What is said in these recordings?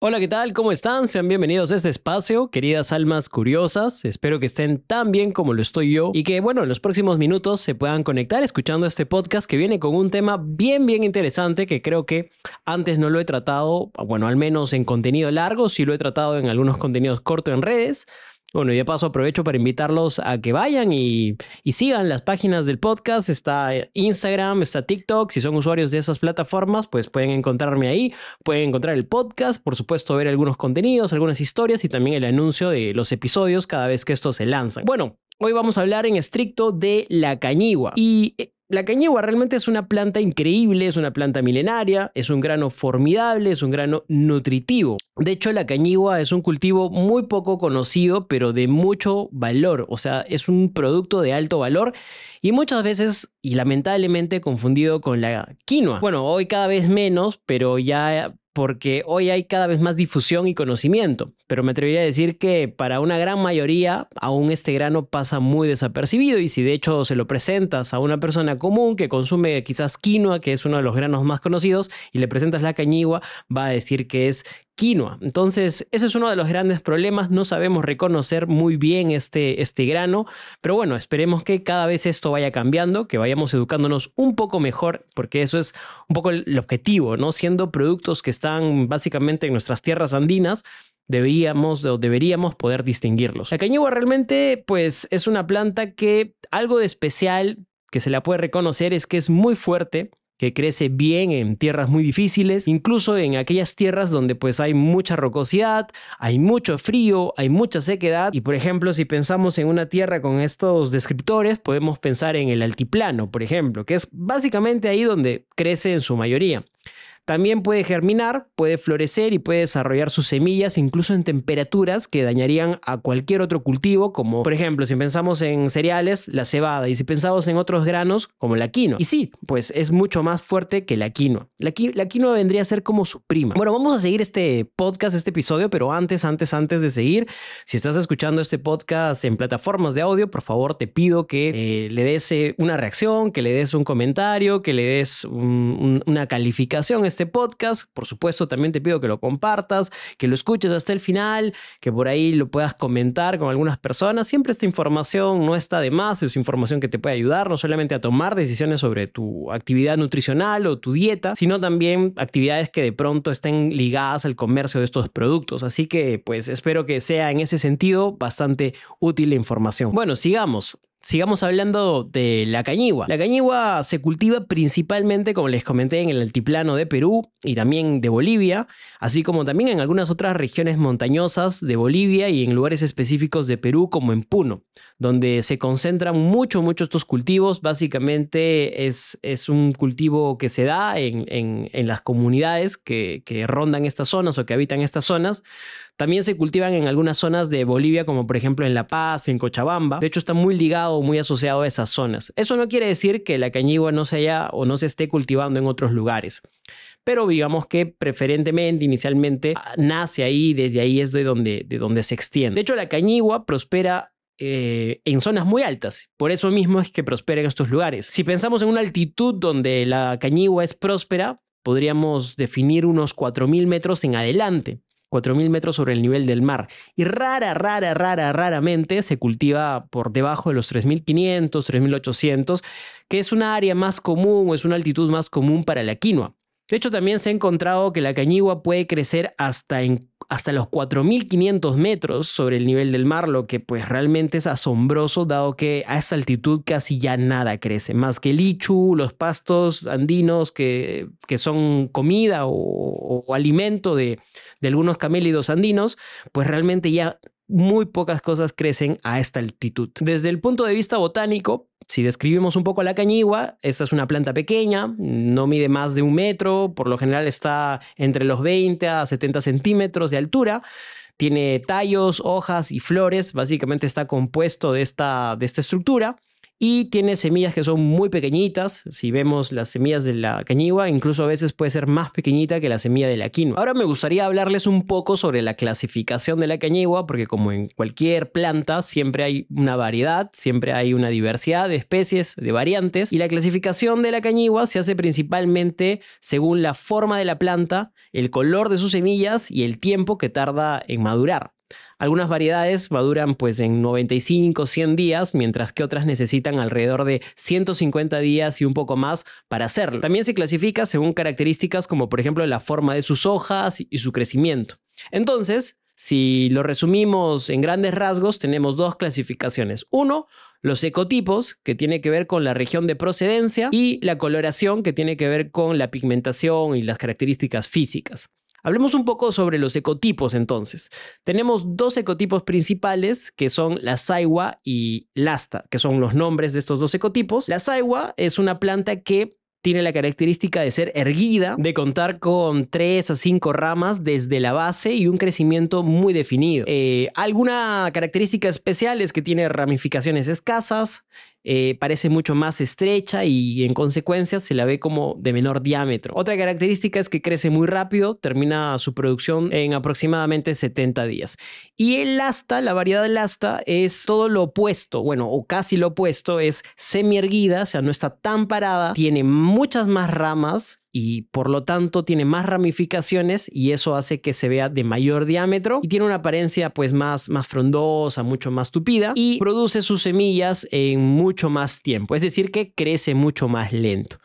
Hola, ¿qué tal? ¿Cómo están? Sean bienvenidos a este espacio, queridas almas curiosas. Espero que estén tan bien como lo estoy yo y que, bueno, en los próximos minutos se puedan conectar escuchando este podcast que viene con un tema bien, bien interesante que creo que antes no lo he tratado, bueno, al menos en contenido largo, sí lo he tratado en algunos contenidos cortos en redes. Bueno, y de paso aprovecho para invitarlos a que vayan y, sigan las páginas del podcast. Está Instagram, está TikTok. Si son usuarios de esas plataformas, pues pueden encontrarme ahí. Pueden encontrar el podcast, por supuesto, ver algunos contenidos, algunas historias y también el anuncio de los episodios cada vez que estos se lanzan. Bueno, hoy vamos a hablar en estricto de la cañigua. Y eh, la cañigua realmente es una planta increíble, es una planta milenaria, es un grano formidable, es un grano nutritivo. De hecho, la cañigua es un cultivo muy poco conocido, pero de mucho valor. O sea, es un producto de alto valor y muchas veces, y lamentablemente, confundido con la quinoa. Bueno, hoy cada vez menos, pero ya porque hoy hay cada vez más difusión y conocimiento, pero me atrevería a decir que para una gran mayoría aún este grano pasa muy desapercibido y si de hecho se lo presentas a una persona común que consume quizás quinoa, que es uno de los granos más conocidos, y le presentas la cañigua, va a decir que es quinoa. Entonces, ese es uno de los grandes problemas. No sabemos reconocer muy bien este, este grano, pero bueno, esperemos que cada vez esto vaya cambiando, que vayamos educándonos un poco mejor, porque eso es un poco el objetivo, ¿no? Siendo productos que están básicamente en nuestras tierras andinas, deberíamos o deberíamos poder distinguirlos. La cañigua realmente pues es una planta que algo de especial que se la puede reconocer es que es muy fuerte, que crece bien en tierras muy difíciles, incluso en aquellas tierras donde pues hay mucha rocosidad, hay mucho frío, hay mucha sequedad y por ejemplo si pensamos en una tierra con estos descriptores podemos pensar en el altiplano, por ejemplo, que es básicamente ahí donde crece en su mayoría. También puede germinar, puede florecer y puede desarrollar sus semillas incluso en temperaturas que dañarían a cualquier otro cultivo, como por ejemplo si pensamos en cereales, la cebada, y si pensamos en otros granos como la quinoa. Y sí, pues es mucho más fuerte que la quinoa. La, quinoa vendría a ser como su prima. Bueno, vamos a seguir este podcast, este episodio, pero antes, antes, antes de seguir, si estás escuchando este podcast en plataformas de audio, por favor te pido que eh, le des eh, una reacción, que le des un comentario, que le des una calificación este podcast. Por supuesto, también te pido que lo compartas, que lo escuches hasta el final, que por ahí lo puedas comentar con algunas personas. Siempre esta información no está de más, es información que te puede ayudar no solamente a tomar decisiones sobre tu actividad nutricional o tu dieta, sino también actividades que de pronto estén ligadas al comercio de estos productos. Así que pues espero que sea en ese sentido bastante útil la información. Bueno, sigamos. Sigamos hablando de la cañigua. La cañigua se cultiva principalmente, como les comenté, en el altiplano de Perú y también de Bolivia, así como también en algunas otras regiones montañosas de Bolivia y en lugares específicos de Perú, como en Puno, donde se concentran mucho, mucho estos cultivos. Básicamente es, es un cultivo que se da en, en, las comunidades que, que rondan estas zonas o que habitan estas zonas también se cultivan en algunas zonas de Bolivia, como por ejemplo en La Paz, en Cochabamba. De hecho, está muy ligado, muy asociado a esas zonas. Eso no quiere decir que la cañigua no se haya o no se esté cultivando en otros lugares. Pero digamos que preferentemente, inicialmente, nace ahí desde ahí es de donde, de donde se extiende. De hecho, la cañigua prospera eh, en zonas muy altas. Por eso mismo es que prospera en estos lugares. Si pensamos en una altitud donde la cañigua es próspera, podríamos definir unos 4.000 metros en adelante. 4.000 metros sobre el nivel del mar. Y rara, rara, rara, raramente se cultiva por debajo de los 3.500, 3.800, que es una área más común o es una altitud más común para la quinoa. De hecho, también se ha encontrado que la cañigua puede crecer hasta, en, hasta los 4.500 metros sobre el nivel del mar, lo que pues realmente es asombroso, dado que a esta altitud casi ya nada crece, más que el lichu, los pastos andinos que, que son comida o, o alimento de, de algunos camélidos andinos, pues realmente ya muy pocas cosas crecen a esta altitud. Desde el punto de vista botánico, si describimos un poco la cañigua, esta es una planta pequeña, no mide más de un metro, por lo general está entre los 20 a 70 centímetros de altura. Tiene tallos, hojas y flores, básicamente está compuesto de esta, de esta estructura y tiene semillas que son muy pequeñitas. Si vemos las semillas de la cañigua, incluso a veces puede ser más pequeñita que la semilla de la quinoa. Ahora me gustaría hablarles un poco sobre la clasificación de la cañigua, porque como en cualquier planta, siempre hay una variedad, siempre hay una diversidad de especies, de variantes, y la clasificación de la cañigua se hace principalmente según la forma de la planta, el color de sus semillas y el tiempo que tarda en madurar. Algunas variedades maduran pues en 95, 100 días, mientras que otras necesitan alrededor de 150 días y un poco más para hacerlo. También se clasifica según características como por ejemplo la forma de sus hojas y su crecimiento. Entonces, si lo resumimos en grandes rasgos, tenemos dos clasificaciones. Uno, los ecotipos, que tiene que ver con la región de procedencia, y la coloración, que tiene que ver con la pigmentación y las características físicas. Hablemos un poco sobre los ecotipos entonces. Tenemos dos ecotipos principales que son la saiwa y lasta, que son los nombres de estos dos ecotipos. La saiwa es una planta que tiene la característica de ser erguida, de contar con tres a cinco ramas desde la base y un crecimiento muy definido. Eh, alguna característica especial es que tiene ramificaciones escasas, eh, parece mucho más estrecha y en consecuencia se la ve como de menor diámetro. Otra característica es que crece muy rápido, termina su producción en aproximadamente 70 días. Y el asta, la variedad del asta, es todo lo opuesto, bueno, o casi lo opuesto, es semi erguida, o sea, no está tan parada, tiene muchas más ramas y por lo tanto tiene más ramificaciones y eso hace que se vea de mayor diámetro y tiene una apariencia pues más, más frondosa, mucho más tupida y produce sus semillas en mucho más tiempo, es decir que crece mucho más lento.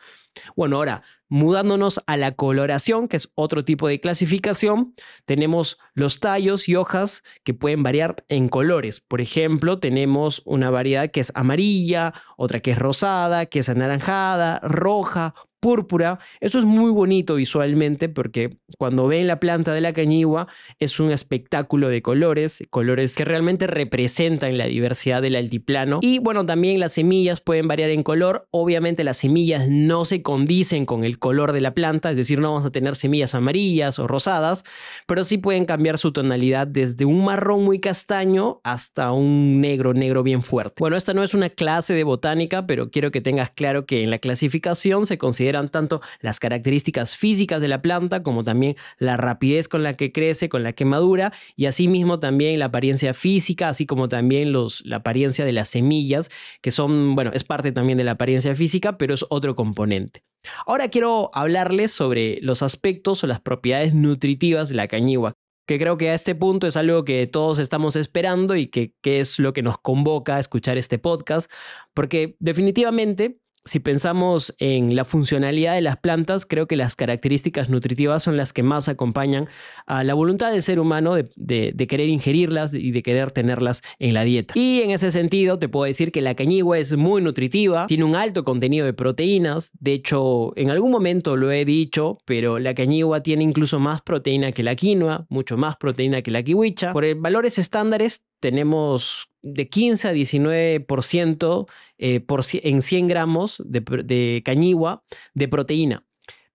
Bueno, ahora, mudándonos a la coloración, que es otro tipo de clasificación, tenemos los tallos y hojas que pueden variar en colores. Por ejemplo, tenemos una variedad que es amarilla, otra que es rosada, que es anaranjada, roja, púrpura. Eso es muy bonito visualmente porque cuando ven la planta de la cañigua es un espectáculo de colores, colores que realmente representan la diversidad del altiplano. Y bueno, también las semillas pueden variar en color. Obviamente las semillas no se condicen con el color de la planta, es decir, no vamos a tener semillas amarillas o rosadas, pero sí pueden cambiar su tonalidad desde un marrón muy castaño hasta un negro, negro bien fuerte. Bueno, esta no es una clase de botánica, pero quiero que tengas claro que en la clasificación se considera tanto las características físicas de la planta como también la rapidez con la que crece, con la que madura y asimismo también la apariencia física, así como también los, la apariencia de las semillas, que son, bueno, es parte también de la apariencia física, pero es otro componente. Ahora quiero hablarles sobre los aspectos o las propiedades nutritivas de la cañigua, que creo que a este punto es algo que todos estamos esperando y que, que, es lo que nos convoca a escuchar este podcast, porque definitivamente si pensamos en la funcionalidad de las plantas, creo que las características nutritivas son las que más acompañan a la voluntad del ser humano de, querer ingerirlas y de querer tenerlas en la dieta. Y en ese sentido, te puedo decir que la cañigua es muy nutritiva, tiene un alto contenido de proteínas. De hecho, en algún momento lo he dicho, pero la cañigua tiene incluso más proteína que la quinoa, mucho más proteína que la kiwicha. Por valores estándares, tenemos de 15 a 19% eh, por, en 100 gramos de, cañigua de proteína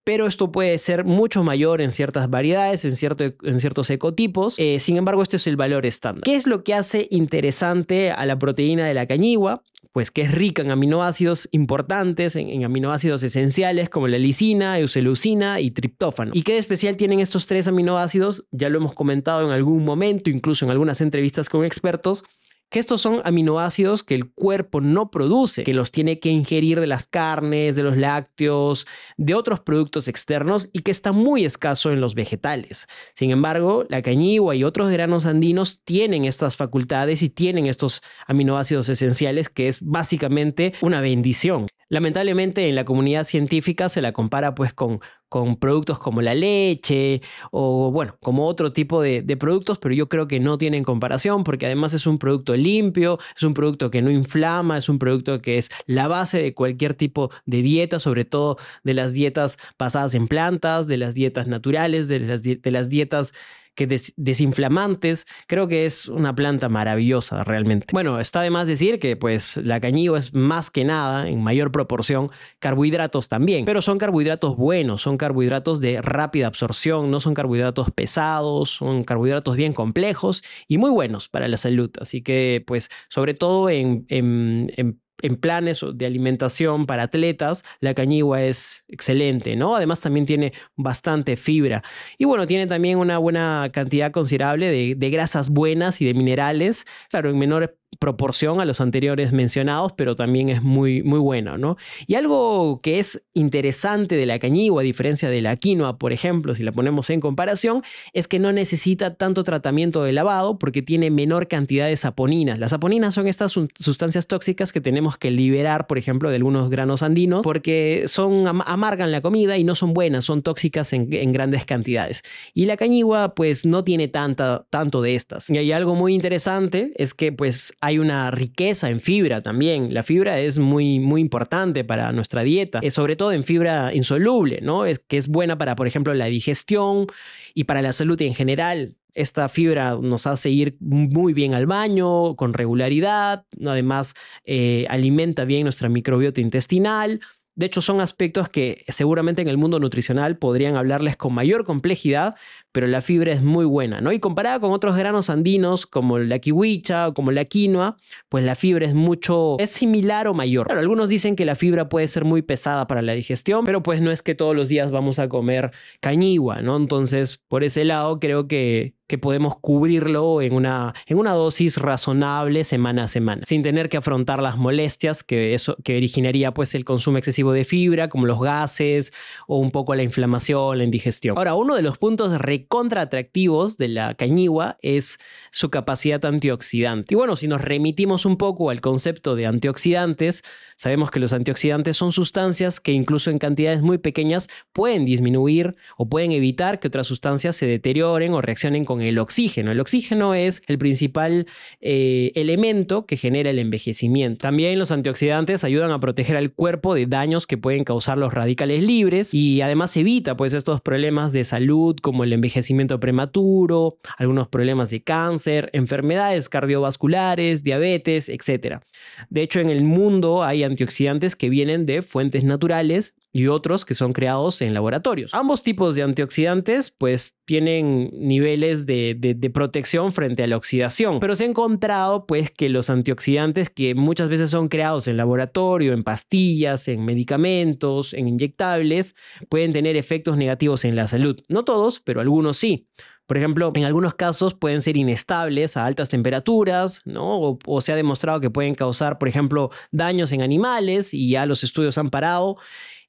pero esto puede ser mucho mayor en ciertas variedades, en, cierto, en ciertos ecotipos. Eh, sin embargo, este es el valor estándar. ¿Qué es lo que hace interesante a la proteína de la cañigua? Pues que es rica en aminoácidos importantes, en, en aminoácidos esenciales como la lisina, euseleucina y triptófano. ¿Y qué de especial tienen estos tres aminoácidos? Ya lo hemos comentado en algún momento, incluso en algunas entrevistas con expertos que estos son aminoácidos que el cuerpo no produce, que los tiene que ingerir de las carnes, de los lácteos, de otros productos externos y que está muy escaso en los vegetales. Sin embargo, la cañigua y otros granos andinos tienen estas facultades y tienen estos aminoácidos esenciales que es básicamente una bendición. Lamentablemente en la comunidad científica se la compara pues con, con productos como la leche o bueno, como otro tipo de, productos, pero yo creo que no tienen comparación porque además es un producto limpio, es un producto que no inflama, es un producto que es la base de cualquier tipo de dieta, sobre todo de las dietas basadas en plantas, de las dietas naturales, de las, de las dietas que desinflamantes. Creo que es una planta maravillosa realmente. Bueno, está de más decir que pues la cañigua es más que nada, en mayor proporción, carbohidratos también, pero son carbohidratos buenos, son carbohidratos de rápida absorción, no son carbohidratos pesados, son carbohidratos bien complejos y muy buenos para la salud. Así que pues sobre todo en, en en planes de alimentación para atletas, la cañigua es excelente, ¿no? Además también tiene bastante fibra. Y bueno, tiene también una buena cantidad considerable de, de grasas buenas y de minerales, claro, en menor proporción a los anteriores mencionados, pero también es muy, muy bueno, ¿no? Y algo que es interesante de la cañigua, a diferencia de la quinoa, por ejemplo, si la ponemos en comparación, es que no necesita tanto tratamiento de lavado porque tiene menor cantidad de saponinas. Las saponinas son estas sustancias tóxicas que tenemos que liberar, por ejemplo, de algunos granos andinos porque son amargan la comida y no son buenas, son tóxicas en, grandes cantidades. Y la cañigua, pues, no tiene tanta, tanto de estas. Y hay algo muy interesante, es que, pues, hay una riqueza en fibra también. La fibra es muy, muy importante para nuestra dieta, es sobre todo en fibra insoluble, ¿no? Es que es buena para, por ejemplo, la digestión y para la salud en general. Esta fibra nos hace ir muy bien al baño con regularidad, además eh, alimenta bien nuestra microbiota intestinal, de hecho, son aspectos que seguramente en el mundo nutricional podrían hablarles con mayor complejidad, pero la fibra es muy buena, ¿no? Y comparada con otros granos andinos como la kiwicha o como la quinoa, pues la fibra es mucho, es similar o mayor. algunos dicen que la fibra puede ser muy pesada para la digestión, pero pues no es que todos los días vamos a comer cañigua, ¿no? Entonces, por ese lado, creo que que podemos cubrirlo en una, en una dosis razonable semana a semana, sin tener que afrontar las molestias que, eso, que originaría pues, el consumo excesivo de fibra, como los gases o un poco la inflamación, la indigestión. Ahora, uno de los puntos recontra atractivos de la cañigua es su capacidad antioxidante. Y bueno, si nos remitimos un poco al concepto de antioxidantes, sabemos que los antioxidantes son sustancias que incluso en cantidades muy pequeñas pueden disminuir o pueden evitar que otras sustancias se deterioren o reaccionen con el oxígeno. El oxígeno es el principal eh, elemento que genera el envejecimiento. También los antioxidantes ayudan a proteger al cuerpo de daños que pueden causar los radicales libres y además evita pues estos problemas de salud como el envejecimiento prematuro, algunos problemas de cáncer, enfermedades cardiovasculares, diabetes, etc. De hecho, en el mundo hay antioxidantes que vienen de fuentes naturales y otros que son creados en laboratorios. Ambos tipos de antioxidantes pues tienen niveles de, de, protección frente a la oxidación, pero se ha encontrado pues que los antioxidantes que muchas veces son creados en laboratorio, en pastillas, en medicamentos, en inyectables, pueden tener efectos negativos en la salud. No todos, pero algunos sí. Por ejemplo, en algunos casos pueden ser inestables a altas temperaturas, ¿no? O, se ha demostrado que pueden causar, por ejemplo, daños en animales y ya los estudios han parado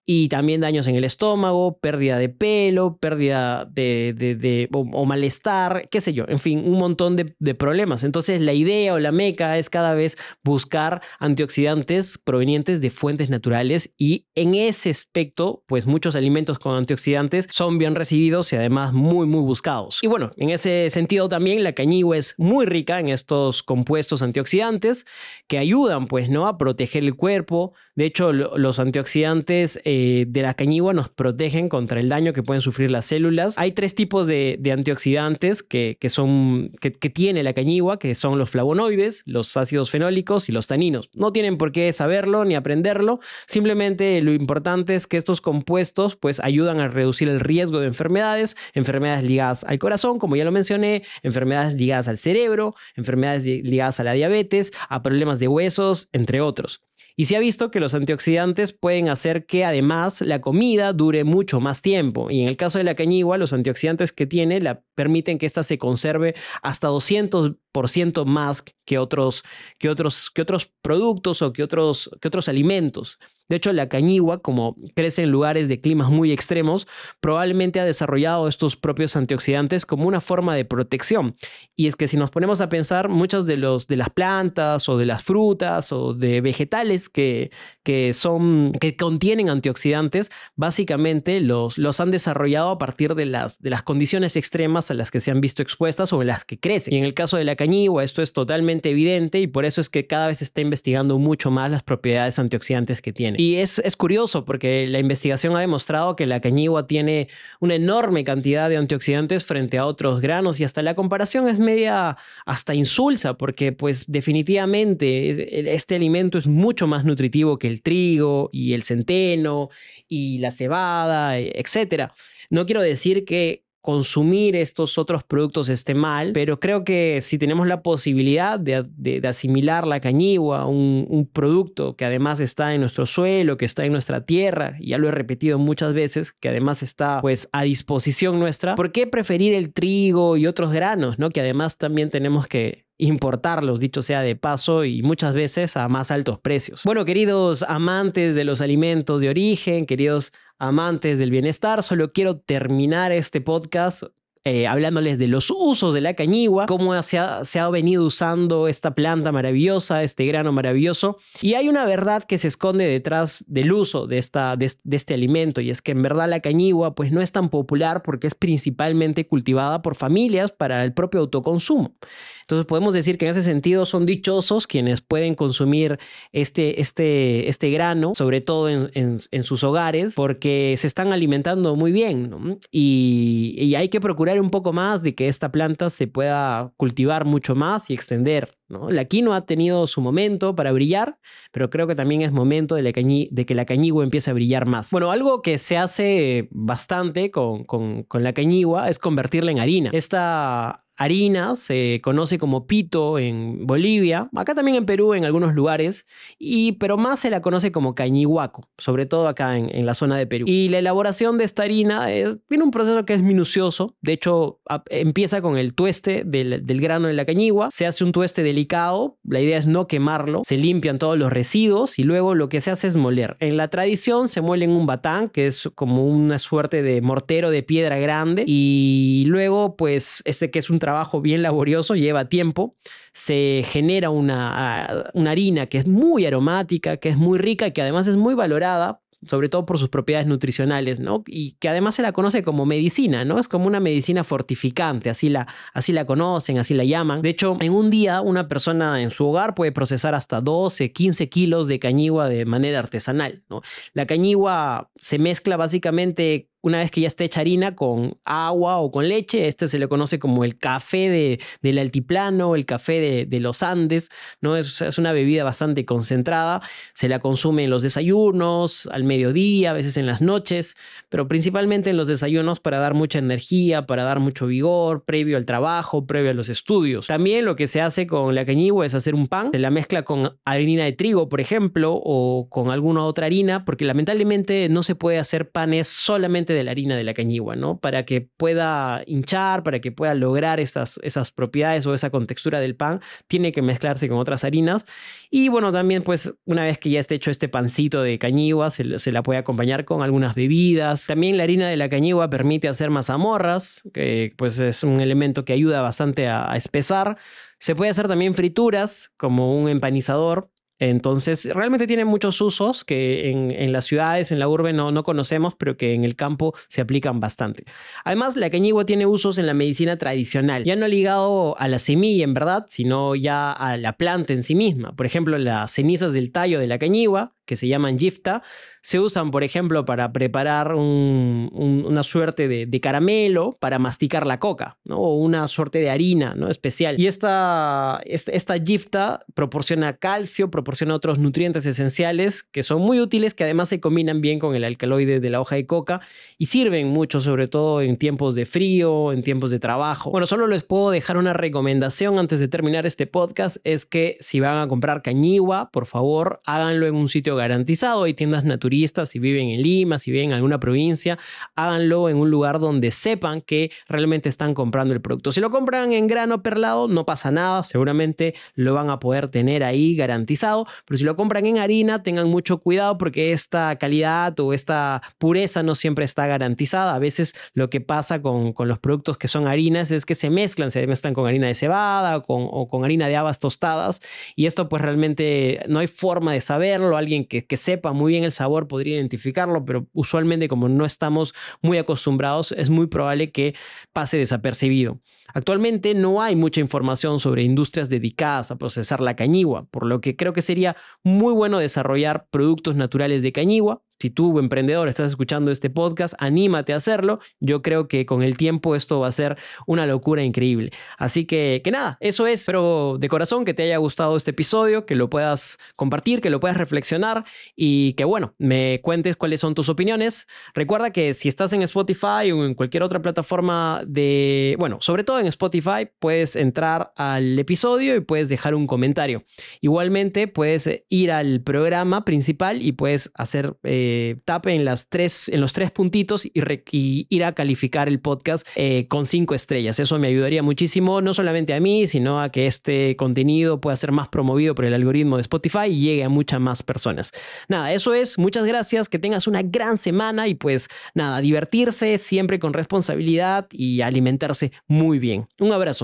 y también daños en el estómago, pérdida de pelo, pérdida de, de, o, malestar, qué sé yo, en fin, un montón de, de, problemas. Entonces la idea o la meca es cada vez buscar antioxidantes provenientes de fuentes naturales y en ese aspecto, pues muchos alimentos con antioxidantes son bien recibidos y además muy, muy buscados. Y bueno, en ese sentido también la cañigua es muy rica en estos compuestos antioxidantes que ayudan, pues, ¿no? A proteger el cuerpo. De hecho, los antioxidantes... Eh, de la cañigua nos protegen contra el daño que pueden sufrir las células. Hay tres tipos de, antioxidantes que, son, que, tiene la cañigua, que son los flavonoides, los ácidos fenólicos y los taninos. No tienen por qué saberlo ni aprenderlo, simplemente lo importante es que estos compuestos pues ayudan a reducir el riesgo de enfermedades, enfermedades ligadas al corazón, como ya lo mencioné, enfermedades ligadas al cerebro, enfermedades ligadas a la diabetes, a problemas de huesos, entre otros. Y se ha visto que los antioxidantes pueden hacer que además la comida dure mucho más tiempo. Y en el caso de la cañigua, los antioxidantes que tiene la permiten que ésta se conserve hasta 200% más que otros, que, otros, que otros productos o que otros, que otros alimentos. De hecho, la cañigua, como crece en lugares de climas muy extremos, probablemente ha desarrollado estos propios antioxidantes como una forma de protección. Y es que si nos ponemos a pensar, muchos de, los, de las plantas o de las frutas o de vegetales que, que, son, que contienen antioxidantes, básicamente los, los han desarrollado a partir de las, de las condiciones extremas a las que se han visto expuestas o en las que crecen. Y en el caso de la cañigua, esto es totalmente evidente y por eso es que cada vez se está investigando mucho más las propiedades antioxidantes que tiene. Y es, es curioso porque la investigación ha demostrado que la cañigua tiene una enorme cantidad de antioxidantes frente a otros granos y hasta la comparación es media hasta insulsa porque pues definitivamente este alimento es mucho más nutritivo que el trigo y el centeno y la cebada, etcétera. No quiero decir que consumir estos otros productos esté mal, pero creo que si tenemos la posibilidad de, asimilar la cañigua, un, un, producto que además está en nuestro suelo, que está en nuestra tierra, ya lo he repetido muchas veces, que además está pues a disposición nuestra, ¿por qué preferir el trigo y otros granos, ¿no? que además también tenemos que importarlos, dicho sea de paso, y muchas veces a más altos precios. Bueno, queridos amantes de los alimentos de origen, queridos amantes del bienestar, solo quiero terminar este podcast eh, hablándoles de los usos de la cañigua, cómo se ha, se ha, venido usando esta planta maravillosa, este grano maravilloso. Y hay una verdad que se esconde detrás del uso de, esta, de, este alimento, y es que en verdad la cañigua pues, no es tan popular porque es principalmente cultivada por familias para el propio autoconsumo. Entonces podemos decir que en ese sentido son dichosos quienes pueden consumir este, este, este grano, sobre todo en, en, sus hogares, porque se están alimentando muy bien. Y, y hay que procurar un poco más de que esta planta se pueda cultivar mucho más y extender. ¿no? La quinoa ha tenido su momento para brillar, pero creo que también es momento de, de que la cañigua empiece a brillar más. Bueno, algo que se hace bastante con, con, con la cañigua es convertirla en harina. Esta harina, se conoce como pito en Bolivia, acá también en Perú en algunos lugares, y, pero más se la conoce como cañihuaco, sobre todo acá en, la zona de Perú. Y la elaboración de esta harina es, tiene un proceso que es minucioso, de hecho empieza con el tueste del, grano de la cañigua, se hace un tueste delicado, la idea es no quemarlo, se limpian todos los residuos y luego lo que se hace es moler. En la tradición se muele en un batán, que es como una suerte de mortero de piedra grande, y luego pues este que es un trabajo bien laborioso, lleva tiempo, se genera una, una harina que es muy aromática, que es muy rica y que además es muy valorada sobre todo por sus propiedades nutricionales, ¿no? Y que además se la conoce como medicina, ¿no? Es como una medicina fortificante, así la, así la conocen, así la llaman. De hecho, en un día una persona en su hogar puede procesar hasta 12, 15 kilos de cañigua de manera artesanal, ¿no? La cañigua se mezcla básicamente una vez que ya está hecha harina con agua o con leche. Este se le conoce como el café de, del altiplano, el café de, de los Andes, ¿no? Es, una bebida bastante concentrada. Se la consume en los desayunos, al mediodía, a veces en las noches, pero principalmente en los desayunos para dar mucha energía, para dar mucho vigor, previo al trabajo, previo a los estudios. También lo que se hace con la cañigua es hacer un pan. Se la mezcla con harina de trigo, por ejemplo, o con alguna otra harina, porque lamentablemente no se puede hacer panes solamente de la harina de la cañigua, ¿no? Para que pueda hinchar, para que pueda lograr esas propiedades o esa contextura del pan, tiene que mezclarse con otras harinas. Y bueno, también pues una vez que ya esté hecho este pancito de cañigua, se, se la puede acompañar con algunas bebidas. También la harina de la cañigua permite hacer mazamorras, que pues es un elemento que ayuda bastante a, a espesar. Se puede hacer también frituras como un empanizador entonces, realmente tiene muchos usos que en, las ciudades, en la urbe no, no, conocemos, pero que en el campo se aplican bastante. Además, la cañigua tiene usos en la medicina tradicional, ya no ligado a la semilla, en verdad, sino ya a la planta en sí misma. Por ejemplo, las cenizas del tallo de la cañigua que se llaman gifta, se usan, por ejemplo, para preparar una suerte de, caramelo para masticar la coca, ¿no? o una suerte de harina ¿no? especial. Y esta, esta, esta gifta proporciona calcio, proporciona otros nutrientes esenciales que son muy útiles, que además se combinan bien con el alcaloide de la hoja de coca y sirven mucho, sobre todo en tiempos de frío, en tiempos de trabajo. Bueno, solo les puedo dejar una recomendación antes de terminar este podcast, es que si van a comprar cañigua, por favor, háganlo en un sitio garantizado. Hay tiendas naturistas, si viven en Lima, si viven en alguna provincia, háganlo en un lugar donde sepan que realmente están comprando el producto. Si lo compran en grano perlado, no pasa nada, seguramente lo van a poder tener ahí garantizado, pero si lo compran en harina, tengan mucho cuidado porque esta calidad o esta pureza no siempre está garantizada. A veces lo que pasa con, con los productos que son harinas es que se mezclan, se mezclan con harina de cebada o con, o con harina de habas tostadas y esto pues realmente no hay forma de saberlo. Alguien que, sepa muy bien el sabor podría identificarlo, pero usualmente como no estamos muy acostumbrados, es muy probable que pase desapercibido. Actualmente no hay mucha información sobre industrias dedicadas a procesar la cañigua, por lo que creo que sería muy bueno desarrollar productos naturales de cañigua Si tú, emprendedor, estás escuchando este podcast, anímate a hacerlo. Yo creo que con el tiempo esto va a ser una locura increíble. Así que, que nada, eso es. Espero de corazón que te haya gustado este episodio, que lo puedas compartir, que lo puedas reflexionar y que, bueno, me cuentes cuáles son tus opiniones. Recuerda que si estás en Spotify o en cualquier otra plataforma de, bueno, sobre todo en Spotify, puedes entrar al episodio y puedes dejar un comentario. Igualmente, puedes ir al programa principal y puedes hacer eh, tap en, las tres, en los tres puntitos y, ir a calificar el podcast eh, con cinco estrellas. Eso me ayudaría muchísimo, no solamente a mí, sino a que este contenido pueda ser más promovido por el algoritmo de Spotify y llegue a muchas más personas. Nada, eso es. Muchas gracias. Que tengas una gran semana y pues nada, divertirse siempre con responsabilidad y alimentarse muy bien. Un abrazo.